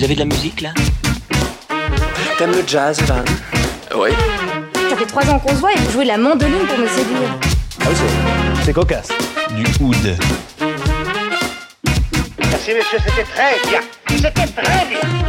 Vous avez de la musique là T'aimes le jazz, Jeanne Oui. Ça fait trois ans qu'on se voit et vous jouez de la mandoline pour me séduire. Ah oui, c'est- c'est cocasse. Du oud. Merci monsieur, c'était très bien. C'était très bien.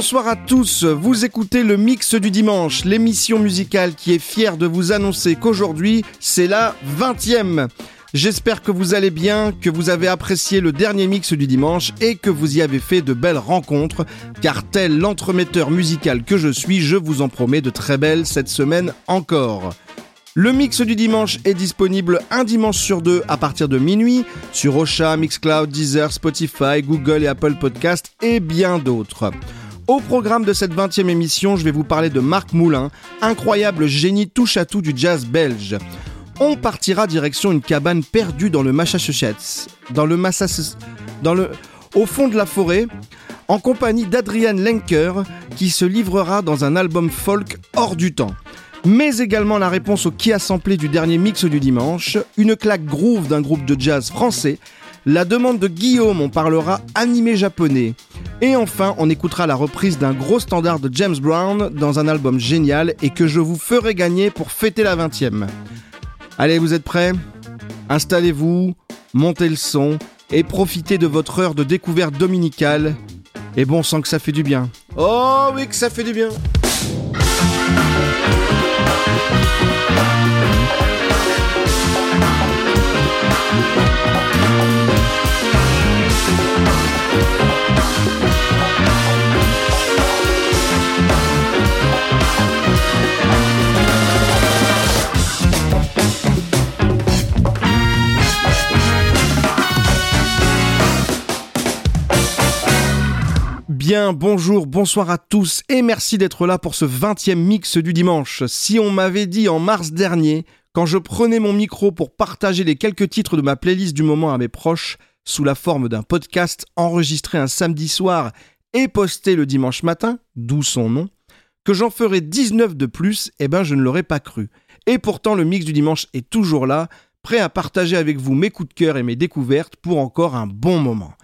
Bonsoir à tous. Vous écoutez le mix du dimanche, l'émission musicale qui est fière de vous annoncer qu'aujourd'hui, c'est la 20e. J'espère que vous allez bien, que vous avez apprécié le dernier mix du dimanche et que vous y avez fait de belles rencontres, car tel l'entremetteur musical que je suis, je vous en promets de très belles cette semaine encore. Le mix du dimanche est disponible un dimanche sur deux à partir de minuit sur Ocha, Mixcloud, Deezer, Spotify, Google et Apple Podcast et bien d'autres. Au programme de cette 20e émission, je vais vous parler de Marc Moulin, incroyable génie touche-à-tout du jazz belge. On partira direction une cabane perdue dans le Massachusetts, dans le Massachusetts, au fond de la forêt, en compagnie d'Adrian Lenker qui se livrera dans un album folk hors du temps mais également la réponse au qui a samplé du dernier mix du dimanche, une claque groove d'un groupe de jazz français, la demande de Guillaume, on parlera animé japonais, et enfin on écoutera la reprise d'un gros standard de James Brown dans un album génial et que je vous ferai gagner pour fêter la 20e. Allez, vous êtes prêts? Installez-vous, montez le son et profitez de votre heure de découverte dominicale. Et bon sang que ça fait du bien. Oh oui que ça fait du bien Bien, bonjour, bonsoir à tous et merci d'être là pour ce 20e mix du dimanche. Si on m'avait dit en mars dernier, quand je prenais mon micro pour partager les quelques titres de ma playlist du moment à mes proches, sous la forme d'un podcast enregistré un samedi soir et posté le dimanche matin, d'où son nom, que j'en ferais 19 de plus, eh ben je ne l'aurais pas cru. Et pourtant le mix du dimanche est toujours là, prêt à partager avec vous mes coups de cœur et mes découvertes pour encore un bon moment.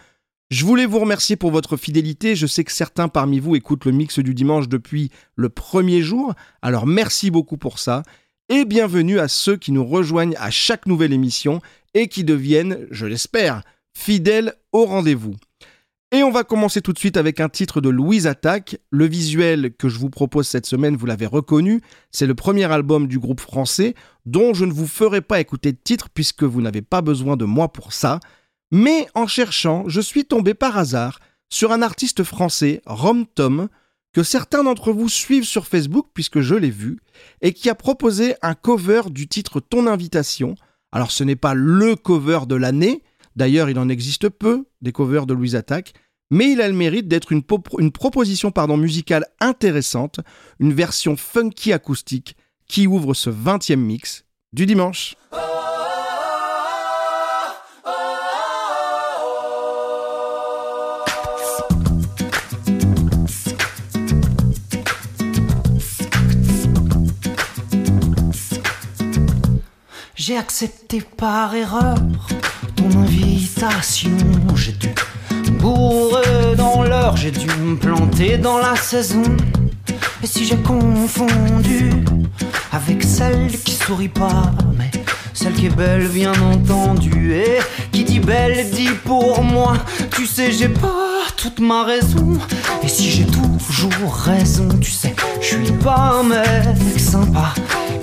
Je voulais vous remercier pour votre fidélité. Je sais que certains parmi vous écoutent le mix du dimanche depuis le premier jour. Alors merci beaucoup pour ça. Et bienvenue à ceux qui nous rejoignent à chaque nouvelle émission et qui deviennent, je l'espère, fidèles au rendez-vous. Et on va commencer tout de suite avec un titre de Louise Attaque. Le visuel que je vous propose cette semaine, vous l'avez reconnu, c'est le premier album du groupe français dont je ne vous ferai pas écouter de titre puisque vous n'avez pas besoin de moi pour ça. Mais en cherchant, je suis tombé par hasard sur un artiste français, Rom Tom, que certains d'entre vous suivent sur Facebook puisque je l'ai vu, et qui a proposé un cover du titre Ton invitation. Alors ce n'est pas le cover de l'année, d'ailleurs il en existe peu, des covers de Louise Attaque, mais il a le mérite d'être une, po- une proposition pardon, musicale intéressante, une version funky acoustique qui ouvre ce 20e mix du dimanche. J'ai accepté par erreur ton invitation. J'ai dû bourrer dans l'heure, j'ai dû me planter dans la saison. Et si j'ai confondu avec celle qui sourit pas, mais celle qui est belle, bien entendu, et qui dit belle dit pour moi. Tu sais, j'ai pas toute ma raison. Et si j'ai toujours raison, tu sais, je suis pas un mec sympa.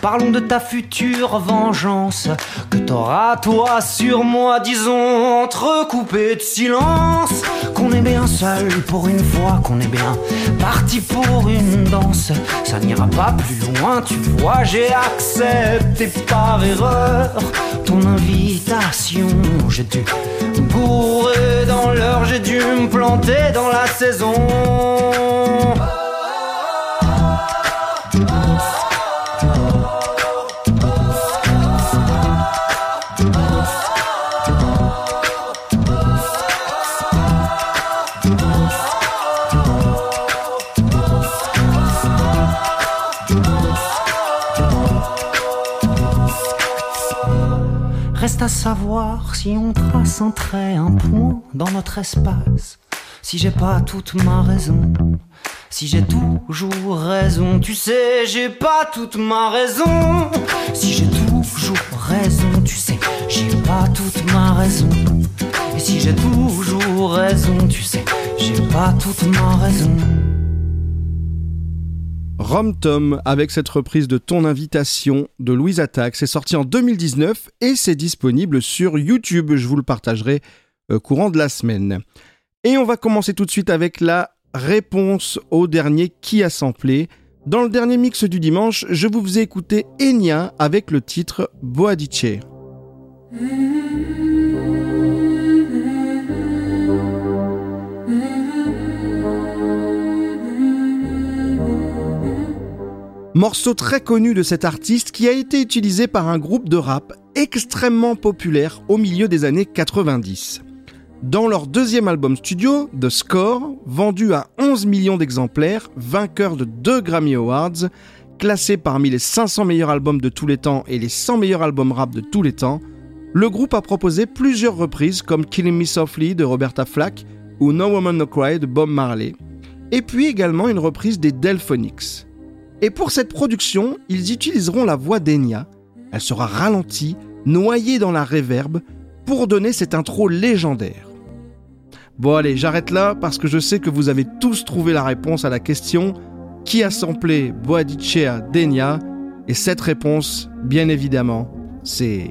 Parlons de ta future vengeance que t'auras toi sur moi, disons entrecoupé de silence. Qu'on est bien seul pour une fois, qu'on est bien parti pour une danse. Ça n'ira pas plus loin, tu vois, j'ai accepté par erreur ton invitation. J'ai dû bourrer dans l'heure, j'ai dû me planter dans la saison. À savoir si on trace un trait, un point dans notre espace. Si j'ai pas toute ma raison, si j'ai toujours raison, tu sais, j'ai pas toute ma raison. Si j'ai toujours raison, tu sais, j'ai pas toute ma raison. Et si j'ai toujours raison, tu sais, j'ai pas toute ma raison. Rom Tom avec cette reprise de Ton invitation de Louise Attaque. C'est sorti en 2019 et c'est disponible sur YouTube. Je vous le partagerai euh, courant de la semaine. Et on va commencer tout de suite avec la réponse au dernier qui a samplé. Dans le dernier mix du dimanche, je vous faisais écouter Enya avec le titre Boadice. Morceau très connu de cet artiste qui a été utilisé par un groupe de rap extrêmement populaire au milieu des années 90. Dans leur deuxième album studio, The Score, vendu à 11 millions d'exemplaires, vainqueur de deux Grammy Awards, classé parmi les 500 meilleurs albums de tous les temps et les 100 meilleurs albums rap de tous les temps, le groupe a proposé plusieurs reprises comme Killing Me Softly de Roberta Flack ou No Woman No Cry de Bob Marley, et puis également une reprise des Delphonics. Et pour cette production, ils utiliseront la voix d'Enya. Elle sera ralentie, noyée dans la réverbe, pour donner cette intro légendaire. Bon allez, j'arrête là parce que je sais que vous avez tous trouvé la réponse à la question qui a samplé Boadicea d'Enya? Et cette réponse, bien évidemment, c'est...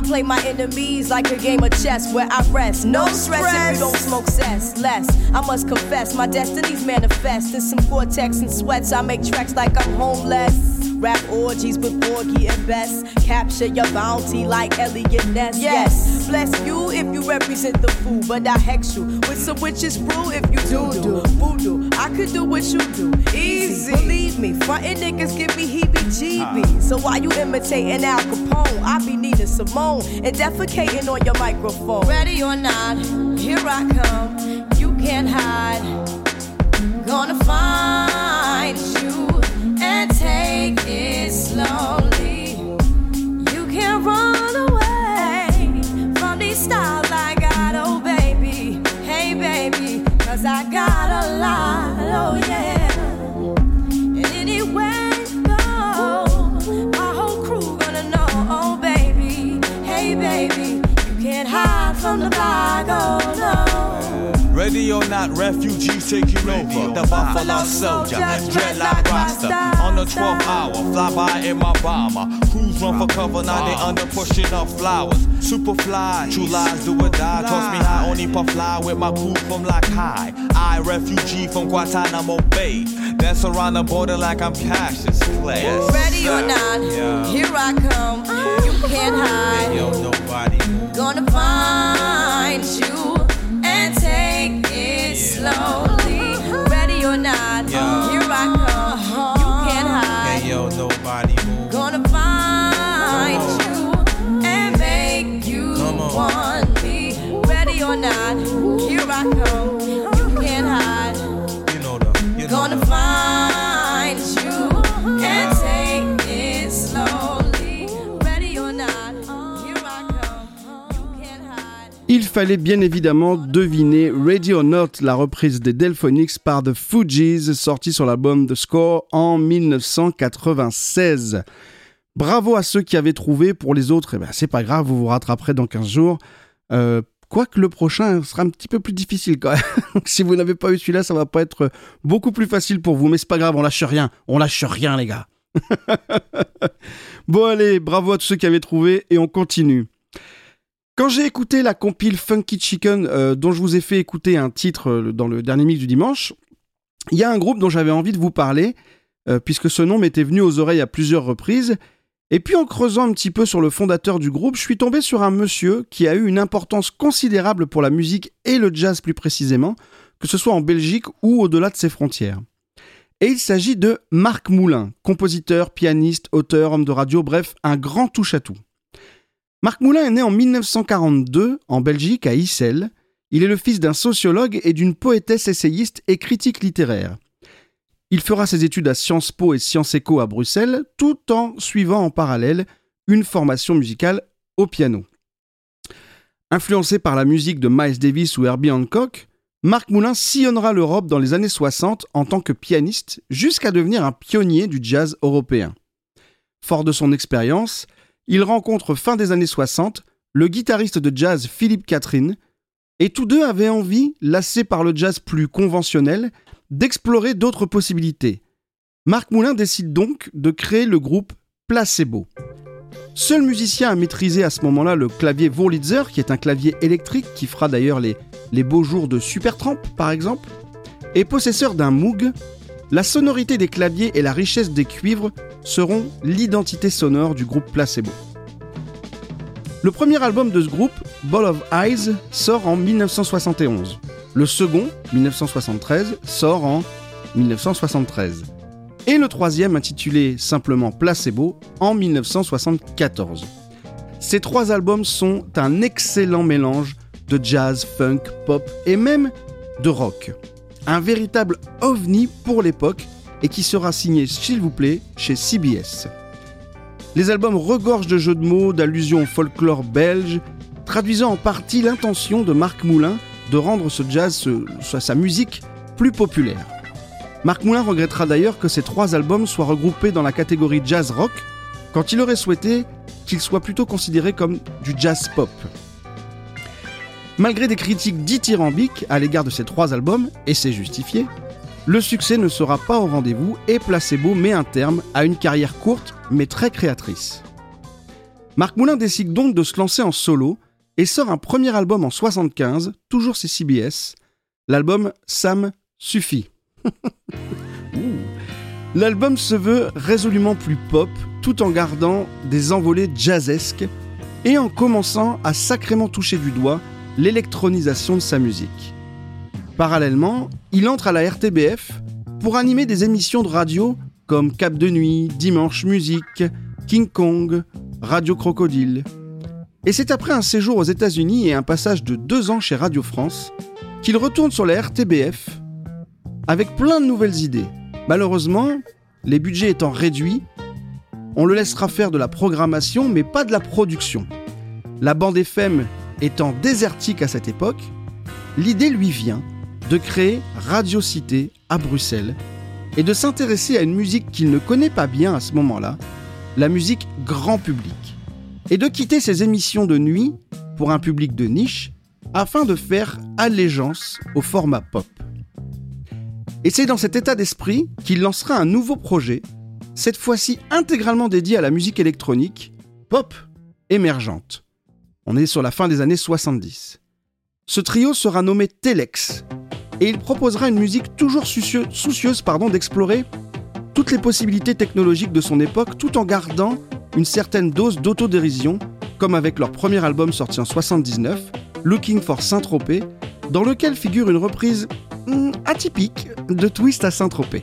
I play my enemies like a game of chess where I rest. No, stress, if you don't smoke cess. Less, I must confess, my destinies manifest. In some cortex and sweats, I make tracks like I'm homeless. Rap orgies with Porgy and Bess. Capture your bounty like Elliot Ness. Yes, bless you if you represent the fool, but I hex you with some witches brew if you do do voodoo. I could do what you do, easy. Believe me, frontin' niggas give me heebie-jeebies. So why you imitating Al Capone? I be needing Simone and defecating on your microphone. Ready or not, here I come. You can't hide. Gonna find you and take it slowly. You can't run from the block, oh no. Ready or not, refugees taking over. The Buffalo Soldier, dreadlock roster. On the 12th hour, fly by in my bomber. Crews run for cover, now they under pushing up flowers. Superfly, true lies do or die. Toss me high, only puff fly with my crew from like high. I, refugee from Guantanamo Bay. Dance around the border like I'm Cassius Clay. Ready or not, here I come. You can't hide. Yo, nobody. Gonna find fallait bien évidemment deviner Ready or Not, la reprise des Delphonics par The Fugees, sortie sur l'album The Score en 1996. Bravo à ceux qui avaient trouvé, pour les autres, eh ben, c'est pas grave, vous vous rattraperez dans 15 jours. Euh, Quoique le prochain sera un petit peu plus difficile quand même. Si vous n'avez pas eu celui-là, ça va pas être beaucoup plus facile pour vous. Mais c'est pas grave, on lâche rien. On lâche rien, les gars. bon, allez, bravo à tous ceux qui avaient trouvé et on continue. Quand j'ai écouté la compile Funky Chicken, euh, dont je vous ai fait écouter un titre euh, dans le dernier mix du dimanche, il y a un groupe dont j'avais envie de vous parler, euh, puisque ce nom m'était venu aux oreilles à plusieurs reprises. Et puis en creusant un petit peu sur le fondateur du groupe, je suis tombé sur un monsieur qui a eu une importance considérable pour la musique et le jazz plus précisément, que ce soit en Belgique ou au-delà de ses frontières. Et il s'agit de Marc Moulin, compositeur, pianiste, auteur, homme de radio, bref, un grand touche-à-tout. Marc Moulin est né en 1942 en Belgique à Issel. Il est le fils d'un sociologue et d'une poétesse essayiste et critique littéraire. Il fera ses études à Sciences Po et Sciences Éco à Bruxelles, tout en suivant en parallèle une formation musicale au piano. Influencé par la musique de Miles Davis ou Herbie Hancock, Marc Moulin sillonnera l'Europe dans les années 60 en tant que pianiste jusqu'à devenir un pionnier du jazz européen. Fort de son expérience, il rencontre fin des années 60 le guitariste de jazz Philippe Catherine, et tous deux avaient envie, lassés par le jazz plus conventionnel, d'explorer d'autres possibilités. Marc Moulin décide donc de créer le groupe Placebo. Seul musicien à maîtriser à ce moment-là le clavier Wurlitzer, qui est un clavier électrique qui fera d'ailleurs les, les beaux jours de Supertramp par exemple, et possesseur d'un Moog, la sonorité des claviers et la richesse des cuivres seront l'identité sonore du groupe Placebo. Le premier album de ce groupe, Ball of Eyes, sort en 1971. Le second, 1973, sort en 1973. Et le troisième, intitulé simplement Placebo, en 1974. Ces trois albums sont un excellent mélange de jazz, funk, pop et même de rock. Un véritable ovni pour l'époque et qui sera signé, s'il vous plaît, chez CBS. Les albums regorgent de jeux de mots, d'allusions au folklore belge, traduisant en partie l'intention de Marc Moulin de rendre ce jazz, ce- sa musique, plus populaire. Marc Moulin regrettera d'ailleurs que ces trois albums soient regroupés dans la catégorie jazz rock, quand il aurait souhaité qu'ils soient plutôt considérés comme du jazz pop. Malgré des critiques dithyrambiques à l'égard de ces trois albums, et c'est justifié, le succès ne sera pas au rendez-vous et Placebo met un terme à une carrière courte mais très créatrice. Marc Moulin décide donc de se lancer en solo et sort un premier album en 75, toujours chez CBS, l'album Sam suffit. L'album se veut résolument plus pop tout en gardant des envolées jazzesques et en commençant à sacrément toucher du doigt l'électronisation de sa musique. Parallèlement, il entre à la RTBF pour animer des émissions de radio comme Cap de Nuit, Dimanche Musique, King Kong, Radio Crocodile. Et c'est après un séjour aux États-Unis et un passage de deux ans chez Radio France qu'il retourne sur la RTBF avec plein de nouvelles idées. Malheureusement, les budgets étant réduits, on le laissera faire de la programmation mais pas de la production. La bande FM étant désertique à cette époque, l'idée lui vient de créer Radio Cité à Bruxelles et de s'intéresser à une musique qu'il ne connaît pas bien à ce moment-là, la musique grand public, et de quitter ses émissions de nuit pour un public de niche afin de faire allégeance au format pop. Et c'est dans cet état d'esprit qu'il lancera un nouveau projet, cette fois-ci intégralement dédié à la musique électronique, pop émergente. On est sur la fin des années 70. Ce trio sera nommé Telex, et il proposera une musique toujours soucieuse d'explorer toutes les possibilités technologiques de son époque tout en gardant une certaine dose d'autodérision, comme avec leur premier album sorti en 79, Looking for Saint-Tropez, dans lequel figure une reprise hmm, atypique de Twist à Saint-Tropez.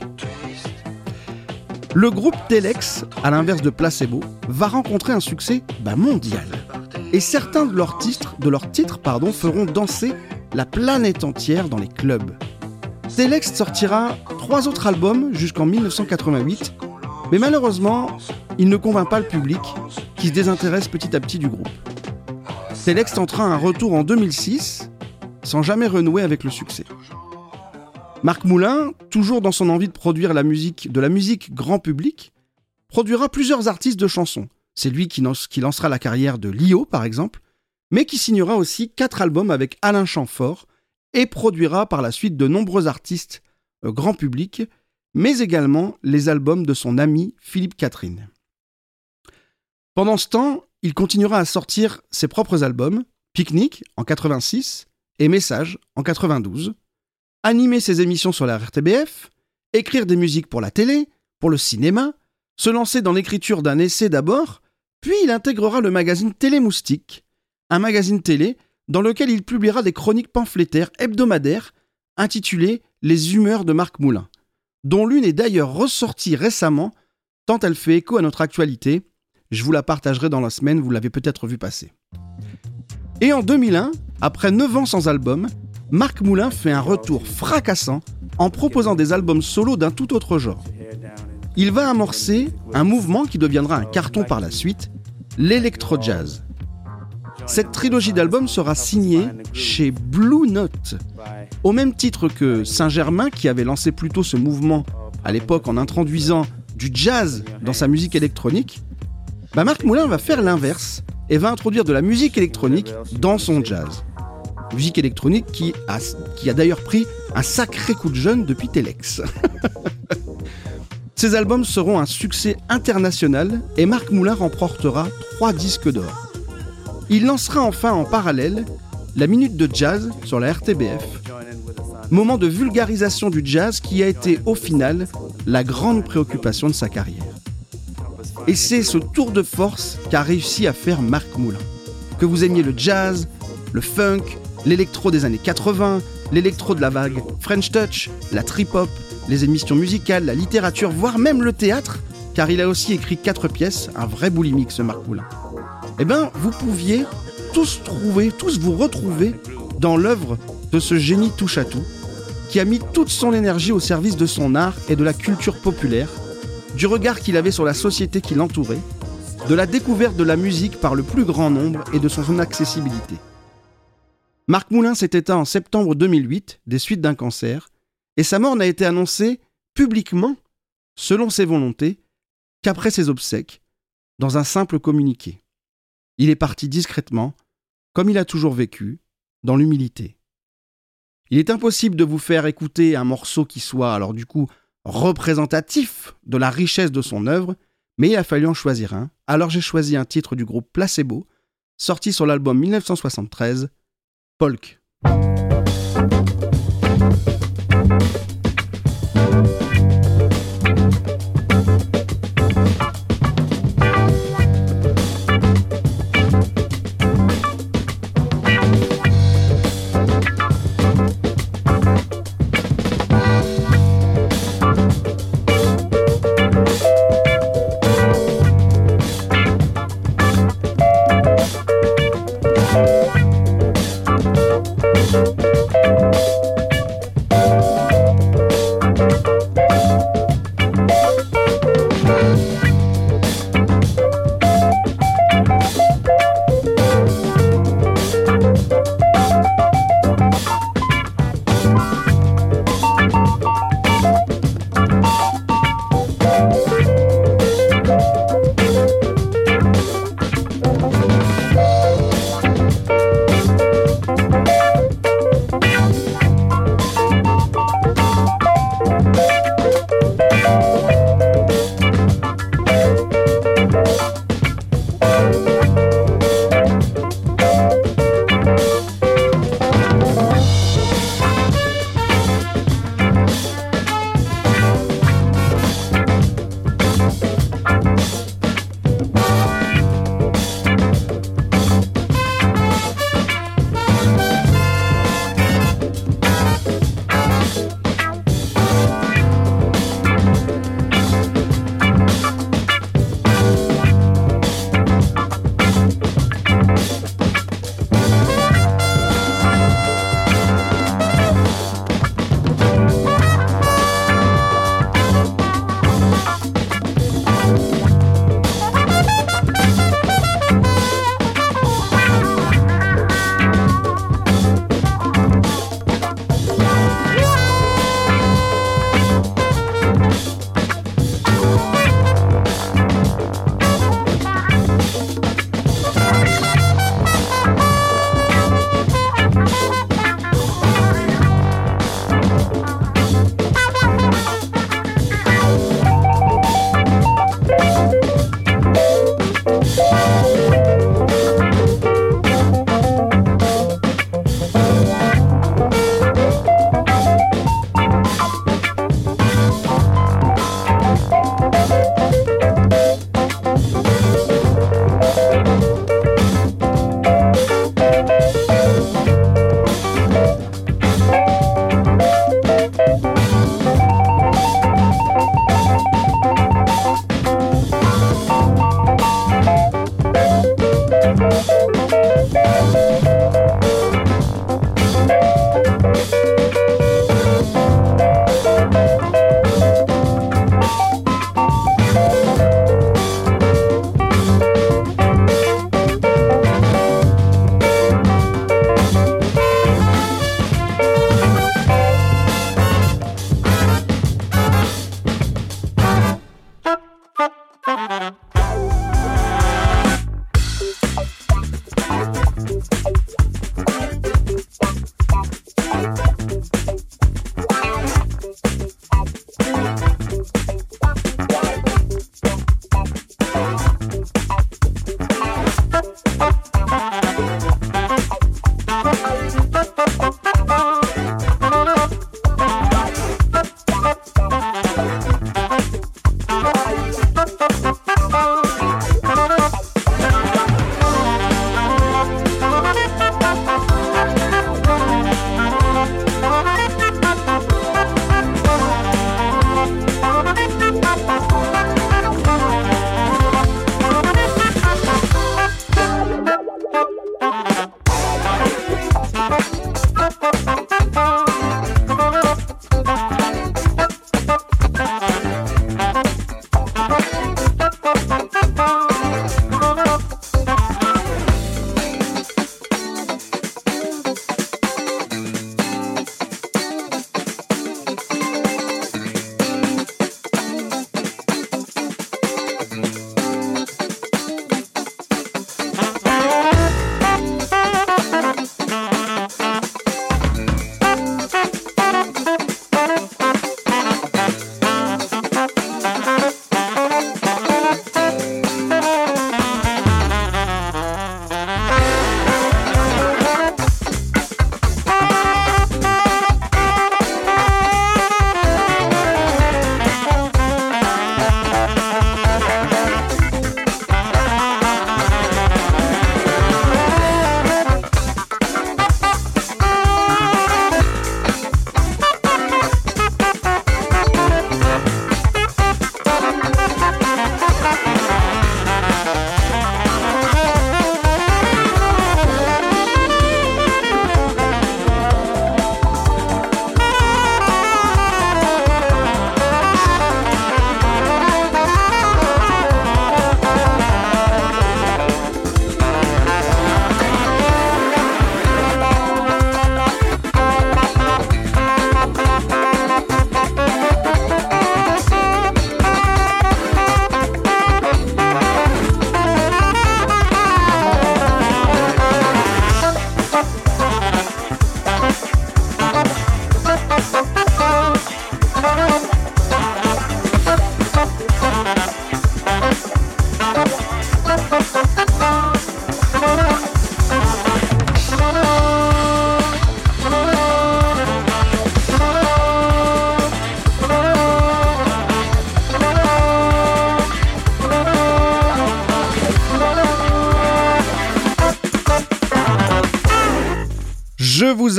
Le groupe Telex, à l'inverse de Placebo, va rencontrer un succès bah, mondial. Et certains de leurs titres, feront danser la planète entière dans les clubs. Telex sortira trois autres albums jusqu'en 1988, mais malheureusement, il ne convainc pas le public, qui se désintéresse petit à petit du groupe. Telex tentera un retour en 2006, sans jamais renouer avec le succès. Marc Moulin, toujours dans son envie de produire la musique, de la musique grand public, produira plusieurs artistes de chansons. C'est lui qui, lancera la carrière de Lio, par exemple, mais qui signera aussi quatre albums avec Alain Chamfort et produira par la suite de nombreux artistes euh, grand public, mais également les albums de son ami Philippe Catherine. Pendant ce temps, il continuera à sortir ses propres albums, Picnic en 86 et Message en 92, animer ses émissions sur la RTBF, écrire des musiques pour la télé, pour le cinéma, se lancer dans l'écriture d'un essai d'abord, puis il intégrera le magazine Télémoustique, un magazine télé dans lequel il publiera des chroniques pamphlétaires hebdomadaires intitulées Les humeurs de Marc Moulin, dont l'une est d'ailleurs ressortie récemment, tant elle fait écho à notre actualité. Je vous la partagerai dans la semaine, vous l'avez peut-être vu passer. Et en 2001, après 9 ans sans album, Marc Moulin fait un retour fracassant en proposant des albums solo d'un tout autre genre. Il va amorcer un mouvement qui deviendra un carton par la suite, l'électro-jazz. Cette trilogie d'albums sera signée chez Blue Note, au même titre que Saint-Germain qui avait lancé plutôt ce mouvement à l'époque en introduisant du jazz dans sa musique électronique. Bah Marc Moulin va faire l'inverse et va introduire de la musique électronique dans son jazz. Musique électronique qui a, d'ailleurs pris un sacré coup de jeune depuis Telex. Ces albums seront un succès international et Marc Moulin remportera trois disques d'or. Il lancera enfin en parallèle la Minute de Jazz sur la RTBF, moment de vulgarisation du jazz qui a été au final la grande préoccupation de sa carrière. Et c'est ce tour de force qu'a réussi à faire Marc Moulin. Que vous aimiez le jazz, le funk, l'électro des années 80, l'électro de la vague French Touch, la trip-hop, les émissions musicales, la littérature, voire même le théâtre, car il a aussi écrit quatre pièces, un vrai boulimique ce Marc Moulin eh bien, vous pouviez tous trouver, tous vous retrouver dans l'œuvre de ce génie touche-à-tout, qui a mis toute son énergie au service de son art et de la culture populaire, du regard qu'il avait sur la société qui l'entourait, de la découverte de la musique par le plus grand nombre et de son accessibilité. Marc Moulin s'est éteint en septembre 2008 des suites d'un cancer, et sa mort n'a été annoncée publiquement, selon ses volontés, qu'après ses obsèques, dans un simple communiqué. Il est parti discrètement, comme il a toujours vécu, dans l'humilité. Il est impossible de vous faire écouter un morceau qui soit, alors du coup, représentatif de la richesse de son œuvre, mais il a fallu en choisir un, alors j'ai choisi un titre du groupe Placebo, sorti sur l'album 1973, Polk.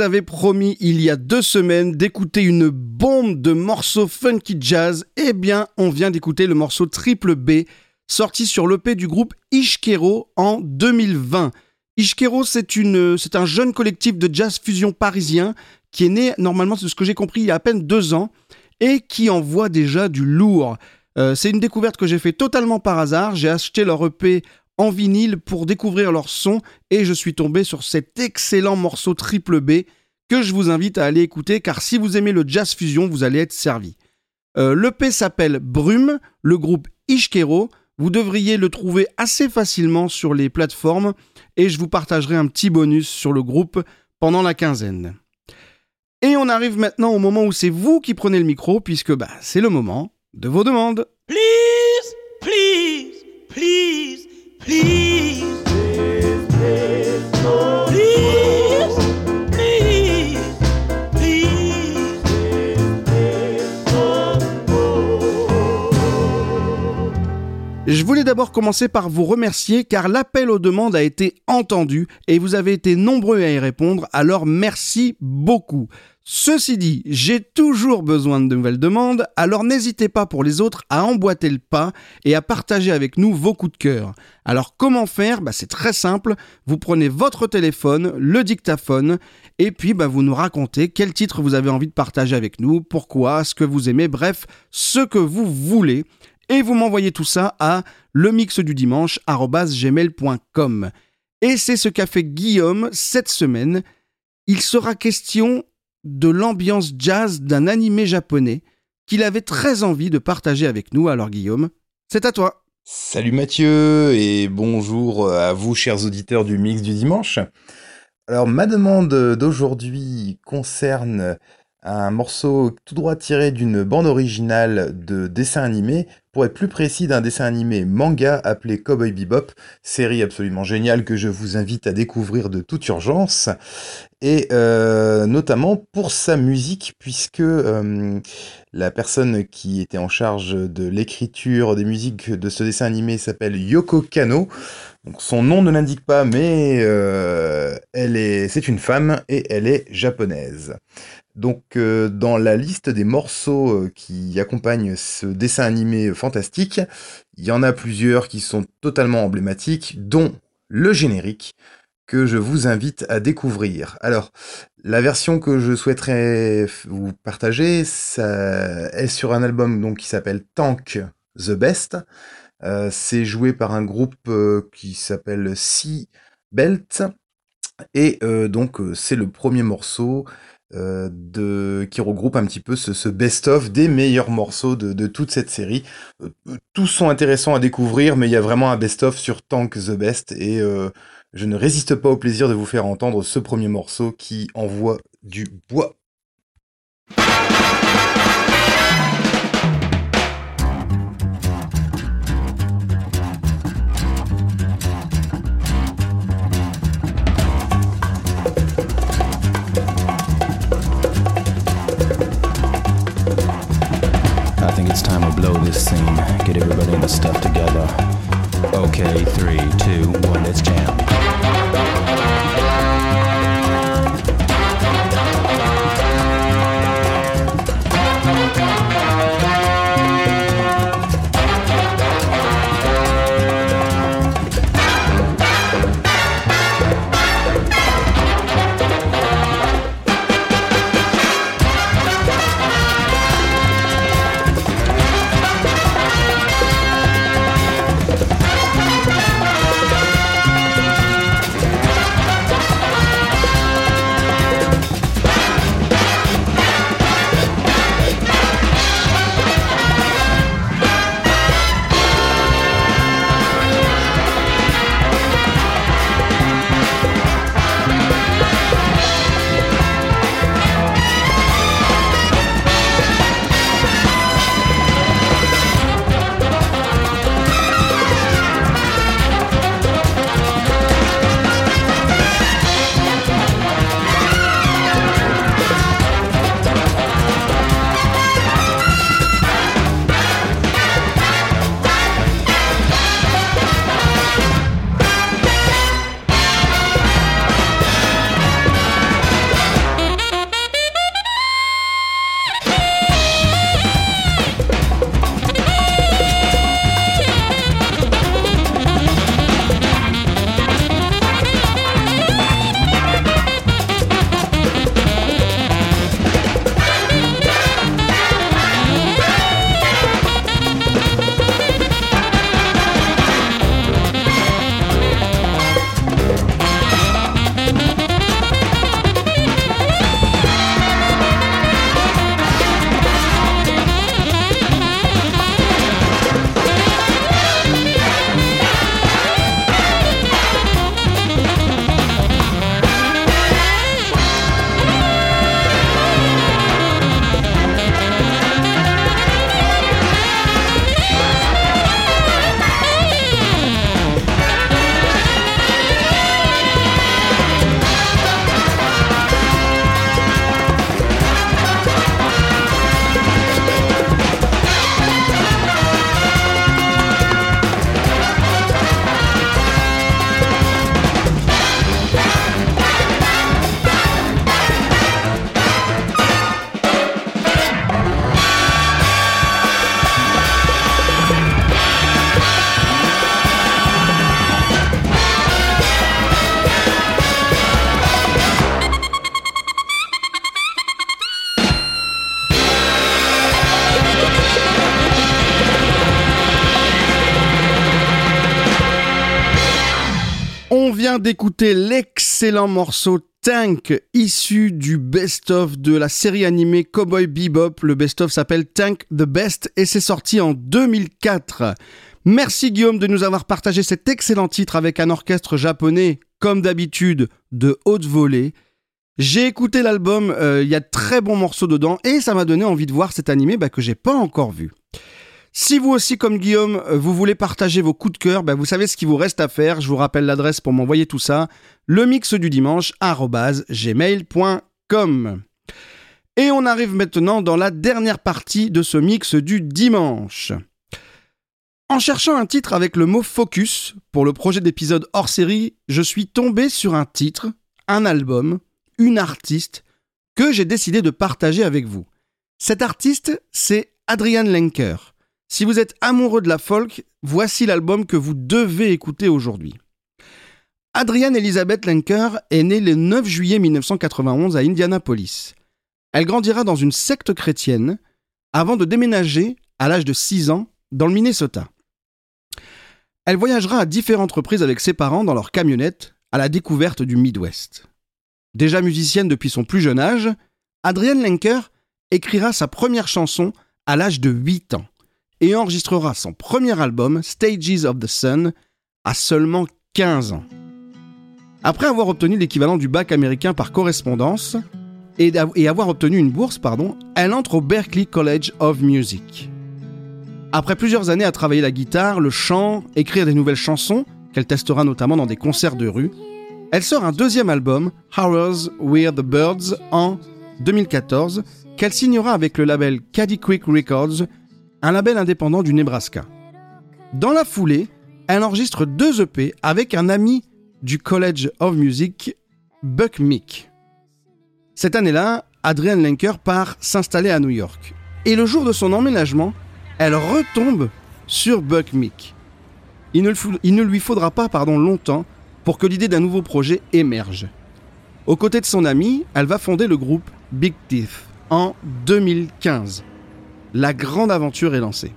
Vous avais promis il y a deux semaines d'écouter une bombe de morceaux funky jazz, eh bien, on vient d'écouter le morceau Triple B, sorti sur l'EP du groupe Ishkero en 2020. Ishkero, c'est une, c'est un jeune collectif de jazz fusion parisien qui est né, normalement, c'est ce que j'ai compris, il y a à peine deux ans, et qui envoie déjà du lourd. Euh, c'est une découverte que j'ai fait totalement par hasard. J'ai acheté leur EP en vinyle pour découvrir leur son et je suis tombé sur cet excellent morceau triple B que je vous invite à aller écouter car si vous aimez le jazz fusion, vous allez être servi. Euh, L'EP s'appelle Brume, le groupe Ishkero. Vous devriez le trouver assez facilement sur les plateformes et je vous partagerai un petit bonus sur le groupe pendant la quinzaine. Et on arrive maintenant au moment où c'est vous qui prenez le micro puisque bah, c'est le moment de vos demandes. Je voulais d'abord commencer par vous remercier car l'appel aux demandes a été entendu et vous avez été nombreux à y répondre, alors merci beaucoup. Ceci dit, j'ai toujours besoin de nouvelles demandes, alors n'hésitez pas pour les autres à emboîter le pas et à partager avec nous vos coups de cœur. Alors comment faire? Bah, C'est très simple, vous prenez votre téléphone, le dictaphone, et puis bah, vous nous racontez quel titre vous avez envie de partager avec nous, pourquoi, ce que vous aimez, bref, ce que vous voulez, et vous m'envoyez tout ça à le mix du dimanche gmail.com. Et c'est ce qu'a fait Guillaume cette semaine. Il sera question de l'ambiance jazz d'un animé japonais qu'il avait très envie de partager avec nous. Alors Guillaume, c'est à toi. Salut Mathieu et bonjour à vous chers auditeurs du mix du dimanche. Alors ma demande d'aujourd'hui concerne un morceau tout droit tiré d'une bande originale de dessin animé, pour être plus précis d'un dessin animé manga appelé Cowboy Bebop, série absolument géniale que je vous invite à découvrir de toute urgence, et euh, notamment pour sa musique, puisque euh, La personne qui était en charge de l'écriture des musiques de ce dessin animé s'appelle Yoko Kano. Son nom ne l'indique pas, mais euh, elle est, c'est une femme et elle est japonaise. Donc, euh, dans la liste des morceaux euh, qui accompagnent ce dessin animé fantastique, il y en a plusieurs qui sont totalement emblématiques, dont le générique que je vous invite à découvrir. Alors, la version que je souhaiterais vous partager, est sur un album donc qui s'appelle Tank the Best. Euh, c'est joué par un groupe qui s'appelle Sea Belt et donc c'est le premier morceau de, qui regroupe un petit peu ce, best-of des meilleurs morceaux de, toute cette série. tous sont intéressants à découvrir, mais il y a vraiment un best-of sur Tank the Best et je ne résiste pas au plaisir de vous faire entendre ce premier morceau qui envoie du bois. Stuff together. Okay, three, two, one, let's jam. D'écouter l'excellent morceau Tank issu du best-of de la série animée Cowboy Bebop. Le best-of s'appelle Tank the Best et c'est sorti en 2004. Merci Guillaume de nous avoir partagé cet excellent titre avec un orchestre japonais, comme d'habitude, de haute volée. J'ai écouté l'album, euh, il y a de très bons morceaux dedans et ça m'a donné envie de voir cet animé bah, que j'ai pas encore vu. Si vous aussi, comme Guillaume, euh, vous voulez partager vos coups de cœur, ben vous savez ce qu'il vous reste à faire. Je vous rappelle l'adresse pour m'envoyer tout ça. Le mix du dimanche. Et on arrive maintenant dans la dernière partie de ce mix du dimanche. En cherchant un titre avec le mot focus pour le projet d'épisode hors série, je suis tombé sur un titre, un album, une artiste que j'ai décidé de partager avec vous. Cet artiste, c'est Adrian Lenker. Si vous êtes amoureux de la folk, voici l'album que vous devez écouter aujourd'hui. Adrienne Elizabeth Lenker est née le 9 juillet 1991 à Indianapolis. Elle grandira dans une secte chrétienne avant de déménager à l'âge de 6 ans dans le Minnesota. Elle voyagera à différentes reprises avec ses parents dans leur camionnette à la découverte du Midwest. Déjà musicienne depuis son plus jeune âge, Adrienne Lenker écrira sa première chanson à l'âge de 8 ans et enregistrera son premier album, Stages of the Sun, à seulement 15 ans. Après avoir obtenu l'équivalent du bac américain par correspondance et, avoir obtenu une bourse, pardon, elle entre au Berklee College of Music. Après plusieurs années à travailler la guitare, le chant, écrire des nouvelles chansons, qu'elle testera notamment dans des concerts de rue, elle sort un deuxième album, Hours With the Birds, en 2014, qu'elle signera avec le label Caddy Quick Records, un label indépendant du Nebraska. Dans la foulée, elle enregistre deux EP avec un ami du College of Music, Buck Meek. Cette année-là, Adrienne Lenker part s'installer à New York. Et le jour de son emménagement, elle retombe sur Buck Meek. Il ne, lui faudra pas pardon, longtemps pour que l'idée d'un nouveau projet émerge. Aux côtés de son ami, elle va fonder le groupe Big Teeth en 2015. La grande aventure est lancée.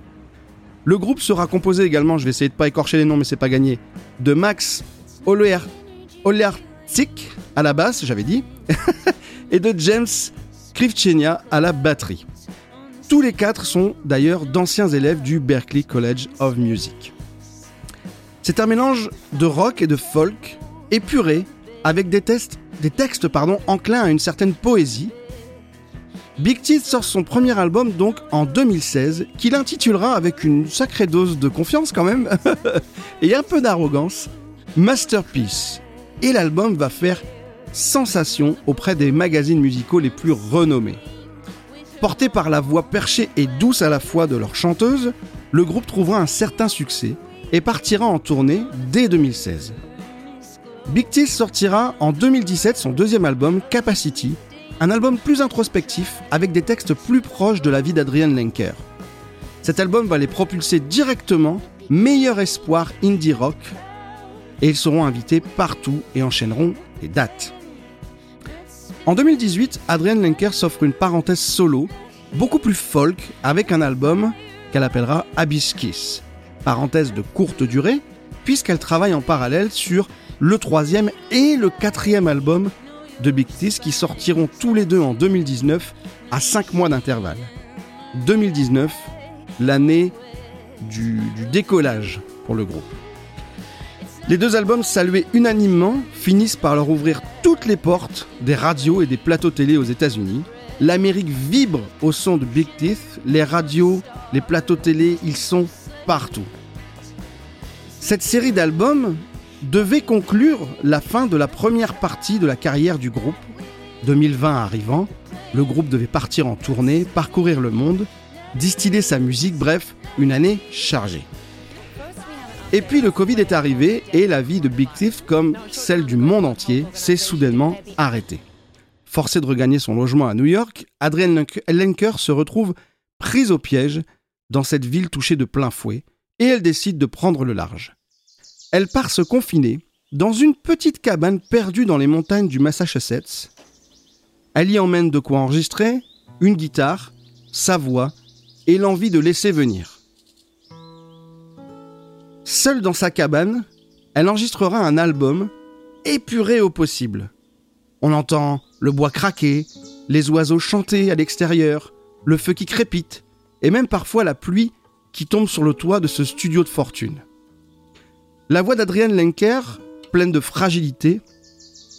Le groupe sera composé également, je vais essayer de pas écorcher les noms mais c'est pas gagné, de Max Olearczyk à la basse, j'avais dit, et de James Krivchenia à la batterie. Tous les quatre sont d'ailleurs d'anciens élèves du Berklee College of Music. C'est un mélange de rock et de folk épuré avec des, des textes pardon, enclins à une certaine poésie. Big Teeth sort son premier album donc en 2016 qu'il intitulera avec une sacrée dose de confiance quand même et un peu d'arrogance Masterpiece. Et l'album va faire sensation auprès des magazines musicaux les plus renommés. Porté par la voix perchée et douce à la fois de leur chanteuse, le groupe trouvera un certain succès et partira en tournée dès 2016. Big T sortira en 2017 son deuxième album Capacity, un album plus introspectif avec des textes plus proches de la vie d'Adrian Lenker. Cet album va les propulser directement meilleur espoir indie rock et ils seront invités partout et enchaîneront les dates. En 2018, Adrienne Lenker s'offre une parenthèse solo, beaucoup plus folk, avec un album qu'elle appellera Abyss Kiss. Parenthèse de courte durée, puisqu'elle travaille en parallèle sur le troisième et le quatrième album de Big Tis qui sortiront tous les deux en 2019 à 5 mois d'intervalle. 2019, l'année du, décollage pour le groupe. Les deux albums salués unanimement finissent par leur ouvrir toutes les portes des radios et des plateaux télé aux États-Unis. L'Amérique vibre au son de Big Teeth, les radios, les plateaux télé, ils sont partout. Cette série d'albums devait conclure la fin de la première partie de la carrière du groupe. 2020 arrivant, le groupe devait partir en tournée, parcourir le monde, distiller sa musique, bref, une année chargée. Et puis le Covid est arrivé et la vie de Big Thief, comme celle du monde entier, s'est soudainement arrêtée. Forcée de regagner son logement à New York, Adrienne Lenker se retrouve prise au piège dans cette ville touchée de plein fouet et elle décide de prendre le large. Elle part se confiner dans une petite cabane perdue dans les montagnes du Massachusetts. Elle y emmène de quoi enregistrer, une guitare, sa voix et l'envie de laisser venir. Seule dans sa cabane, elle enregistrera un album épuré au possible. On entend le bois craquer, les oiseaux chanter à l'extérieur, le feu qui crépite, et même parfois la pluie qui tombe sur le toit de ce studio de fortune. La voix d'Adrienne Lenker, pleine de fragilité,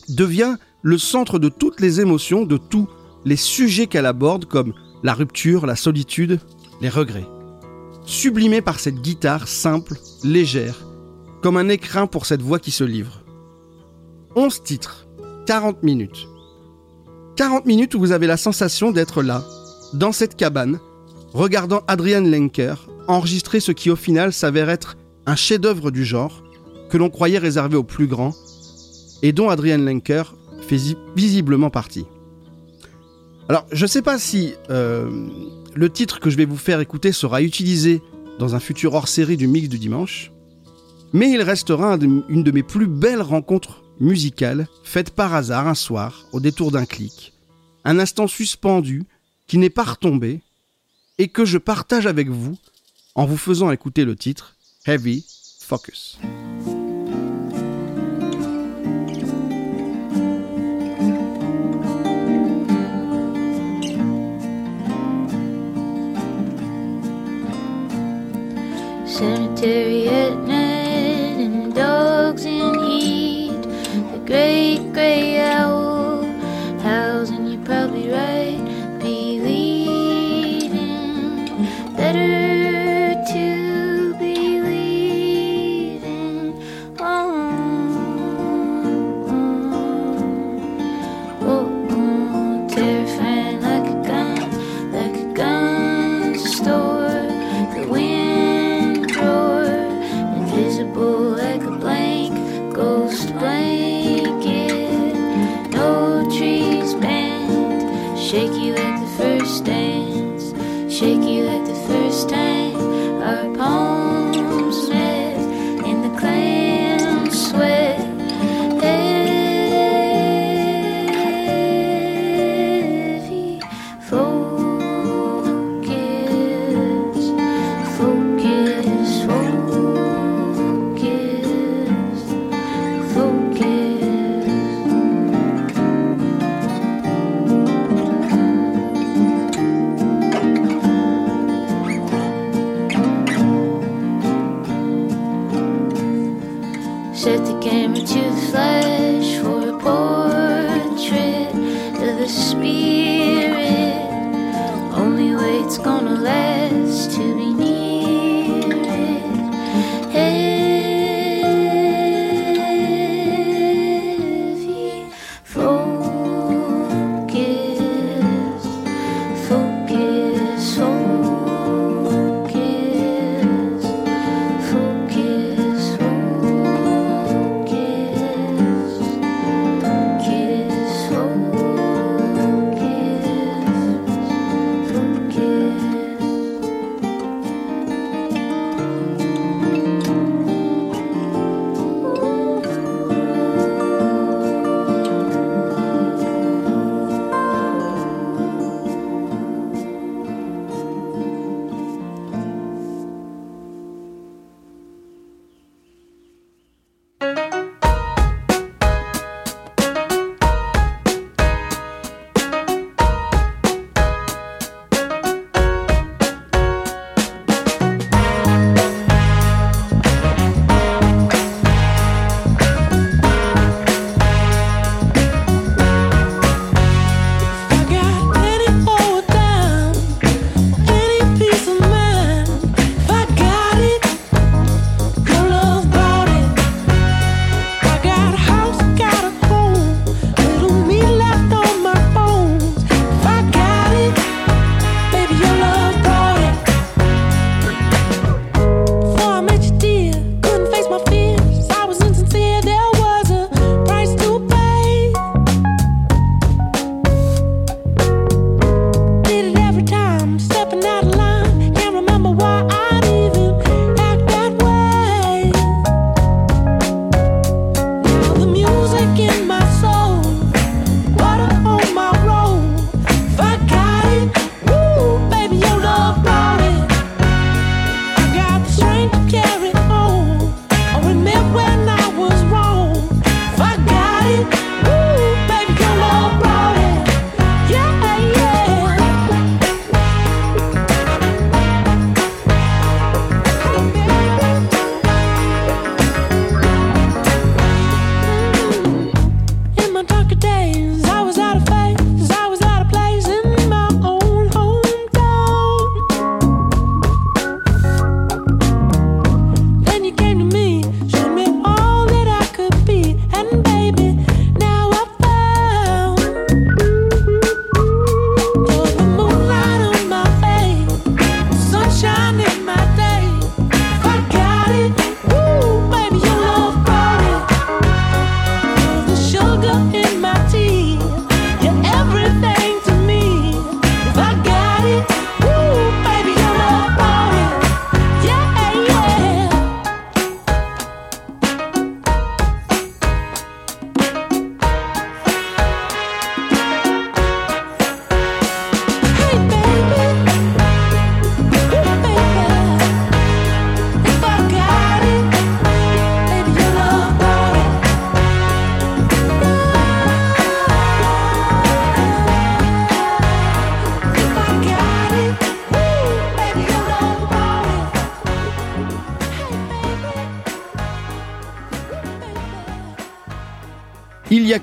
devient le centre de toutes les émotions, de tous les sujets qu'elle aborde, comme la rupture, la solitude, les regrets sublimé par cette guitare simple, légère, comme un écrin pour cette voix qui se livre. 11 titres, 40 minutes. 40 minutes où vous avez la sensation d'être là, dans cette cabane, regardant Adrian Lenker enregistrer ce qui au final s'avère être un chef-d'œuvre du genre, que l'on croyait réservé aux plus grands, et dont Adrian Lenker fait visiblement partie. Alors, je ne sais pas si euh, le titre que je vais vous faire écouter sera utilisé dans un futur hors-série du mix du dimanche, mais il restera une de mes plus belles rencontres musicales faites par hasard un soir, au détour d'un clic, un instant suspendu qui n'est pas retombé, et que je partage avec vous en vous faisant écouter le titre Heavy Focus. Cemetery at night and dogs in heat. The great gray owl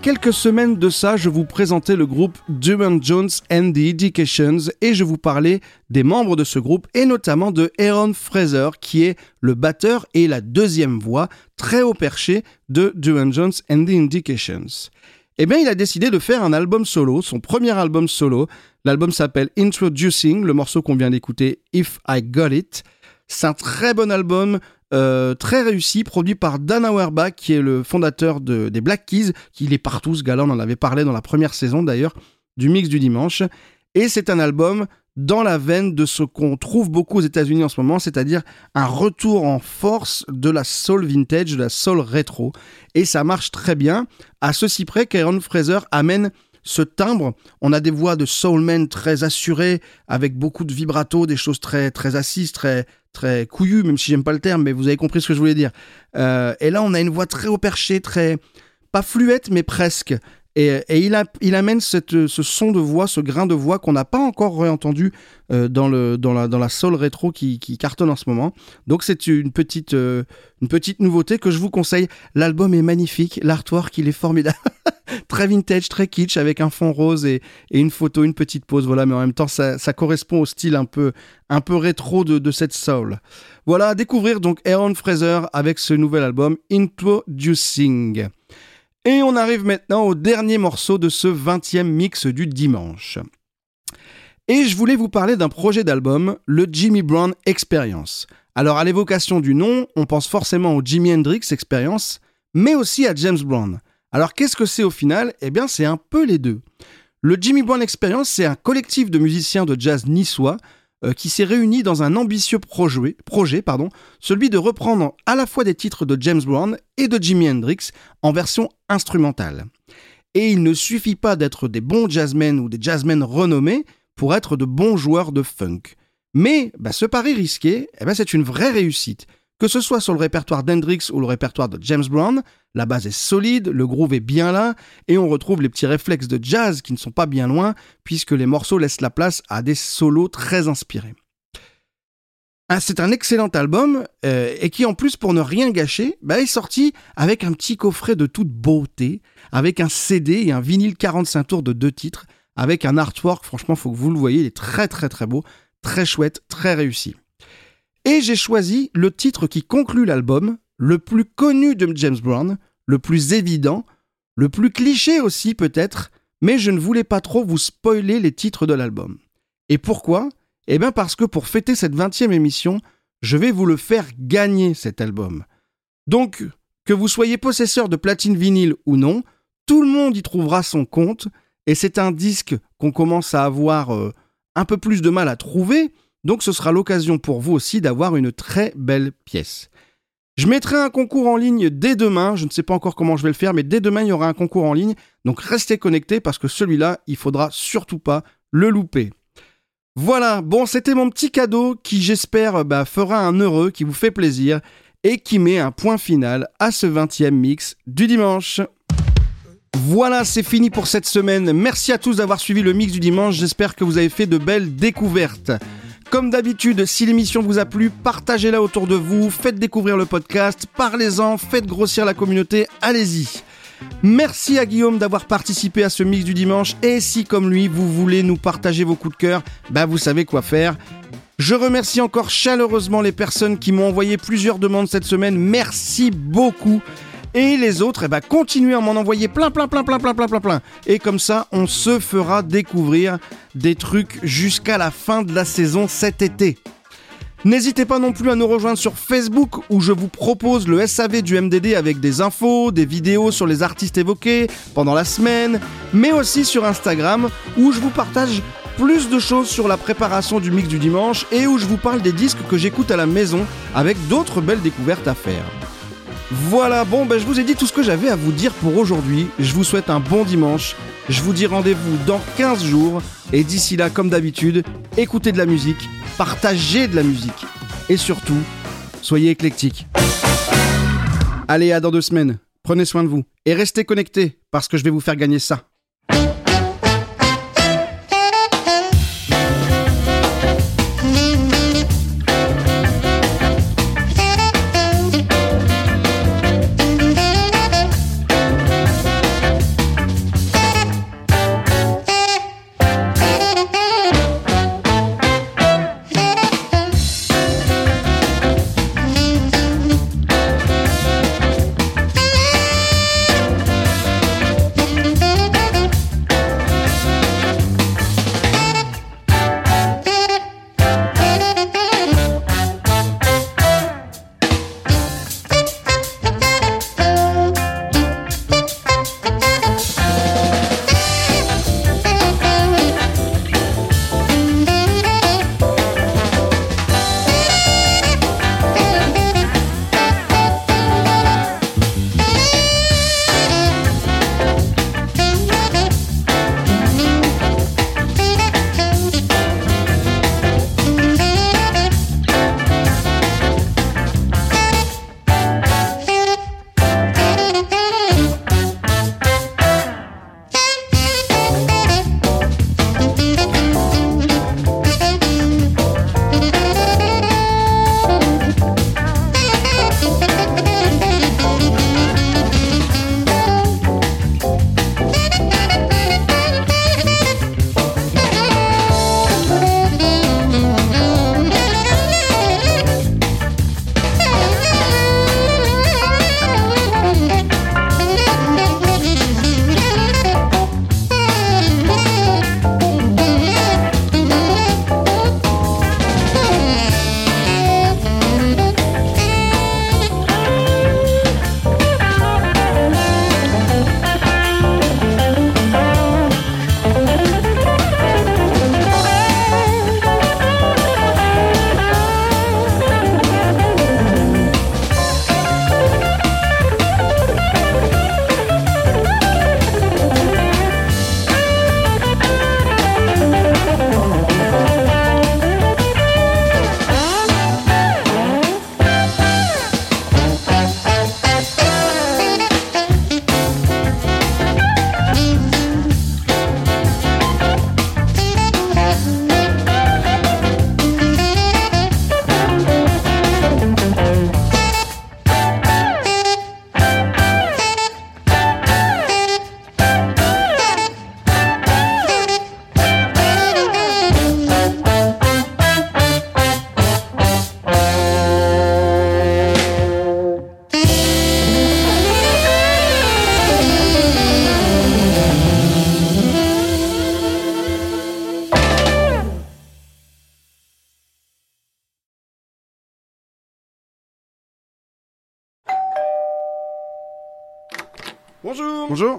quelques semaines de ça, je vous présentais le groupe Duman Jones and the Educations et je vous parlais des membres de ce groupe et notamment de Aaron Fraser qui est le batteur et la deuxième voix très haut perché de Duman Jones and the Indications. Eh bien, il a décidé de faire un album solo, son premier album solo. L'album s'appelle Introducing, le morceau qu'on vient d'écouter, If I Got It. C'est un très bon album, euh, très réussi, produit par Dan Auerbach, qui est le fondateur de, des Black Keys, qui est partout, ce gars-là, on en avait parlé dans la première saison d'ailleurs, du mix du dimanche. Et c'est un album dans la veine de ce qu'on trouve beaucoup aux États-Unis en ce moment, c'est-à-dire un retour en force de la soul vintage, de la soul rétro. Et ça marche très bien, à ceci près qu'Aaron Fraser amène ce timbre. On a des voix de soulmen très assurées, avec beaucoup de vibrato, des choses très, très assises, très, très couillues, même si j'aime pas le terme, mais vous avez compris ce que je voulais dire. Euh, et là, on a une voix très haut perché, très, pas fluette, mais presque. Et, il, amène ce son de voix, ce grain de voix qu'on n'a pas encore réentendu euh, dans, la, dans soul rétro qui, cartonne en ce moment. Donc c'est une petite, euh, une petite nouveauté que je vous conseille. L'album est magnifique, l'artwork il est formidable. très vintage, très kitsch, avec un fond rose et, une photo, une petite pose. Voilà, mais en même temps ça, correspond au style un peu, un peu rétro de, de cette soul. Voilà, à découvrir donc Aaron Fraser avec ce nouvel album Introducing. Et on arrive maintenant au dernier morceau de ce 20e mix du dimanche. Et je voulais vous parler d'un projet d'album, le Jimmy Brown Experience. Alors à l'évocation du nom, on pense forcément au Jimi Hendrix Experience, mais aussi à James Brown. Alors qu'est-ce que c'est au final? Eh bien c'est un peu les deux. Le Jimmy Brown Experience, c'est un collectif de musiciens de jazz niçois euh, qui s'est réuni dans un ambitieux projet, celui de reprendre à la fois des titres de James Brown et de Jimi Hendrix en version instrumentale. Et il ne suffit pas d'être des bons jazzmen ou des jazzmen renommés pour être de bons joueurs de funk. Mais bah, ce pari risqué, eh ben, c'est une vraie réussite. Que ce soit sur le répertoire d'Hendrix ou le répertoire de James Brown, la base est solide, le groove est bien là, et on retrouve les petits réflexes de jazz qui ne sont pas bien loin, puisque les morceaux laissent la place à des solos très inspirés. Ah, c'est un excellent album, euh, et qui en plus, pour ne rien gâcher, bah, est sorti avec un petit coffret de toute beauté, avec un CD et un vinyle 45 tours de deux titres, avec un artwork, franchement, faut que vous le voyez, il est très très très beau, très chouette, très réussi. Et j'ai choisi le titre qui conclut l'album, le plus connu de James Brown, le plus évident, le plus cliché aussi peut-être, mais je ne voulais pas trop vous spoiler les titres de l'album. Et pourquoi? Eh bien parce que pour fêter cette 20e émission, je vais vous le faire gagner cet album. Donc, que vous soyez possesseur de platine vinyle ou non, tout le monde y trouvera son compte, et c'est un disque qu'on commence à avoir euh, un peu plus de mal à trouver, donc ce sera l'occasion pour vous aussi d'avoir une très belle pièce. Je mettrai un concours en ligne dès demain, je ne sais pas encore comment je vais le faire, mais dès demain il y aura un concours en ligne, donc restez connectés parce que celui-là, il faudra surtout pas le louper. Voilà, bon c'était mon petit cadeau qui j'espère bah, fera un heureux, qui vous fait plaisir et qui met un point final à ce 20e mix du dimanche. Voilà, c'est fini pour cette semaine. Merci à tous d'avoir suivi le mix du dimanche. J'espère que vous avez fait de belles découvertes. Comme d'habitude, si l'émission vous a plu, partagez-la autour de vous, faites découvrir le podcast, parlez-en, faites grossir la communauté, allez-y. Merci à Guillaume d'avoir participé à ce mix du dimanche et si comme lui vous voulez nous partager vos coups de cœur, bah vous savez quoi faire. Je remercie encore chaleureusement les personnes qui m'ont envoyé plusieurs demandes cette semaine. Merci beaucoup. Et les autres, eh ben, continuez à m'en envoyer plein, plein, plein, plein, plein, plein, plein, plein. Et comme ça, on se fera découvrir des trucs jusqu'à la fin de la saison cet été. N'hésitez pas non plus à nous rejoindre sur Facebook où je vous propose le SAV du MDD avec des infos, des vidéos sur les artistes évoqués pendant la semaine, mais aussi sur Instagram où je vous partage plus de choses sur la préparation du mix du dimanche et où je vous parle des disques que j'écoute à la maison avec d'autres belles découvertes à faire. Voilà, bon, ben, je vous ai dit tout ce que j'avais à vous dire pour aujourd'hui. Je vous souhaite un bon dimanche. Je vous dis rendez-vous dans 15 jours. Et d'ici là, comme d'habitude, écoutez de la musique, partagez de la musique. Et surtout, soyez éclectiques. Allez, à dans deux semaines. Prenez soin de vous. Et restez connectés, parce que je vais vous faire gagner ça.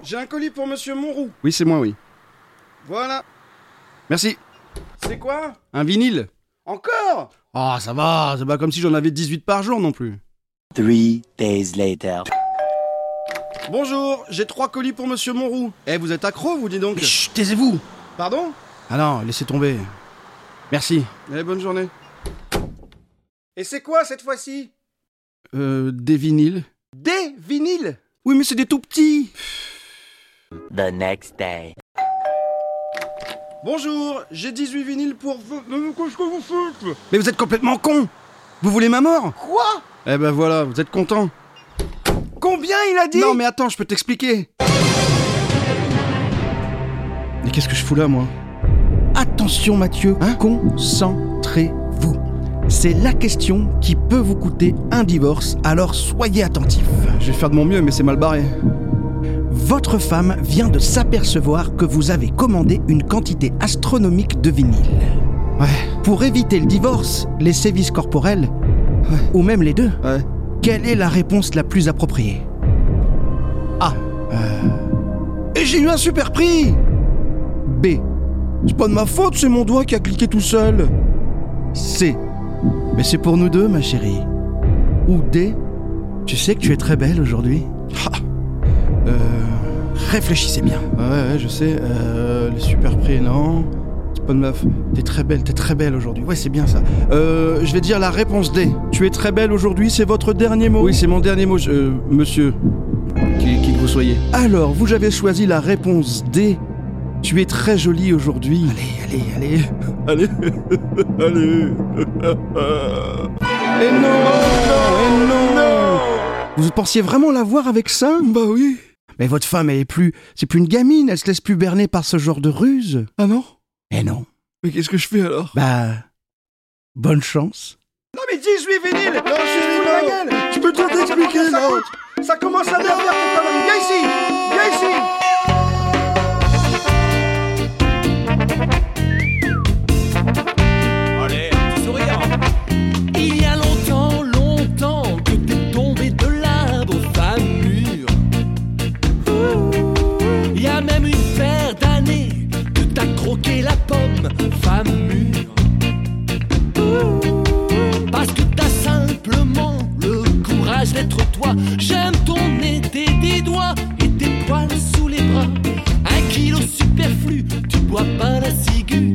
J'ai un colis pour monsieur Monroux. Oui, c'est moi, oui. Voilà. Merci. C'est quoi? Un vinyle Encore? Ah, ça va, c'est pas comme si j'en avais 18 par jour non plus. Three days later. Bonjour, j'ai trois colis pour monsieur Monroux. Eh, vous êtes accro, vous dis donc Chut, taisez-vous Pardon? Ah non, laissez tomber. Merci. Allez, bonne journée. Et c'est quoi cette fois-ci? Euh, des vinyles Des vinyles? Oui, mais c'est des tout petits The next day. Bonjour, j'ai 18 vinyles pour vous. Qu'est-ce que vous faites? Mais vous êtes complètement con Vous voulez ma mort? Quoi? Eh ben voilà, vous êtes content. Combien il a dit? Non, mais attends, je peux t'expliquer. Mais qu'est-ce que je fous là, moi? Attention, Mathieu, Hein? concentrez-vous. C'est la question qui peut vous coûter un divorce, alors soyez attentifs. Je vais faire de mon mieux, mais c'est mal barré. Votre femme vient de s'apercevoir que vous avez commandé une quantité astronomique de vinyle. Ouais. Pour éviter le divorce, les sévices corporels, ou même les deux, Ouais. quelle est la réponse la plus appropriée? A. Euh, Et j'ai eu un super prix B. C'est pas de ma faute, c'est mon doigt qui a cliqué tout seul. C. Mais c'est pour nous deux, ma chérie. Ou D. Tu sais que tu es très belle aujourd'hui. Euh, réfléchissez bien. Ouais, ouais, je sais. Euh, le super prix, non. De meuf. T'es très belle, t'es très belle aujourd'hui. Ouais, c'est bien ça. Euh, je vais dire la réponse D. Tu es très belle aujourd'hui, c'est votre dernier mot Oui, c'est mon dernier mot, je- euh, monsieur. Qui, qui que vous soyez. Alors, vous avez choisi la réponse D. Tu es très jolie aujourd'hui. Allez, allez, allez. Allez, allez. Et non, Et non Vous pensiez vraiment la voir avec ça? Bah oui. Mais votre femme, elle est plus. C'est plus une gamine, elle se laisse plus berner par ce genre de ruse. Ah non? Eh non. Mais qu'est-ce que je fais alors? Bah. Bonne chance. Non mais 18 vinyles Non, je suis la gueule Je peux tout t'expliquer, Ça commence à tes conneries Viens ici Viens ici la pomme, femme mûre. Parce que t'as simplement le courage d'être toi. J'aime ton nez, tes doigts et tes poils sous les bras. Un kilo superflu, tu bois pas la ciguë,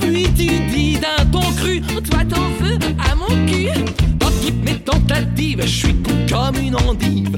puis tu dis d'un ton cru, toi t'en veux à mon cul. Dans toutes mes tentatives, je suis comme une endive,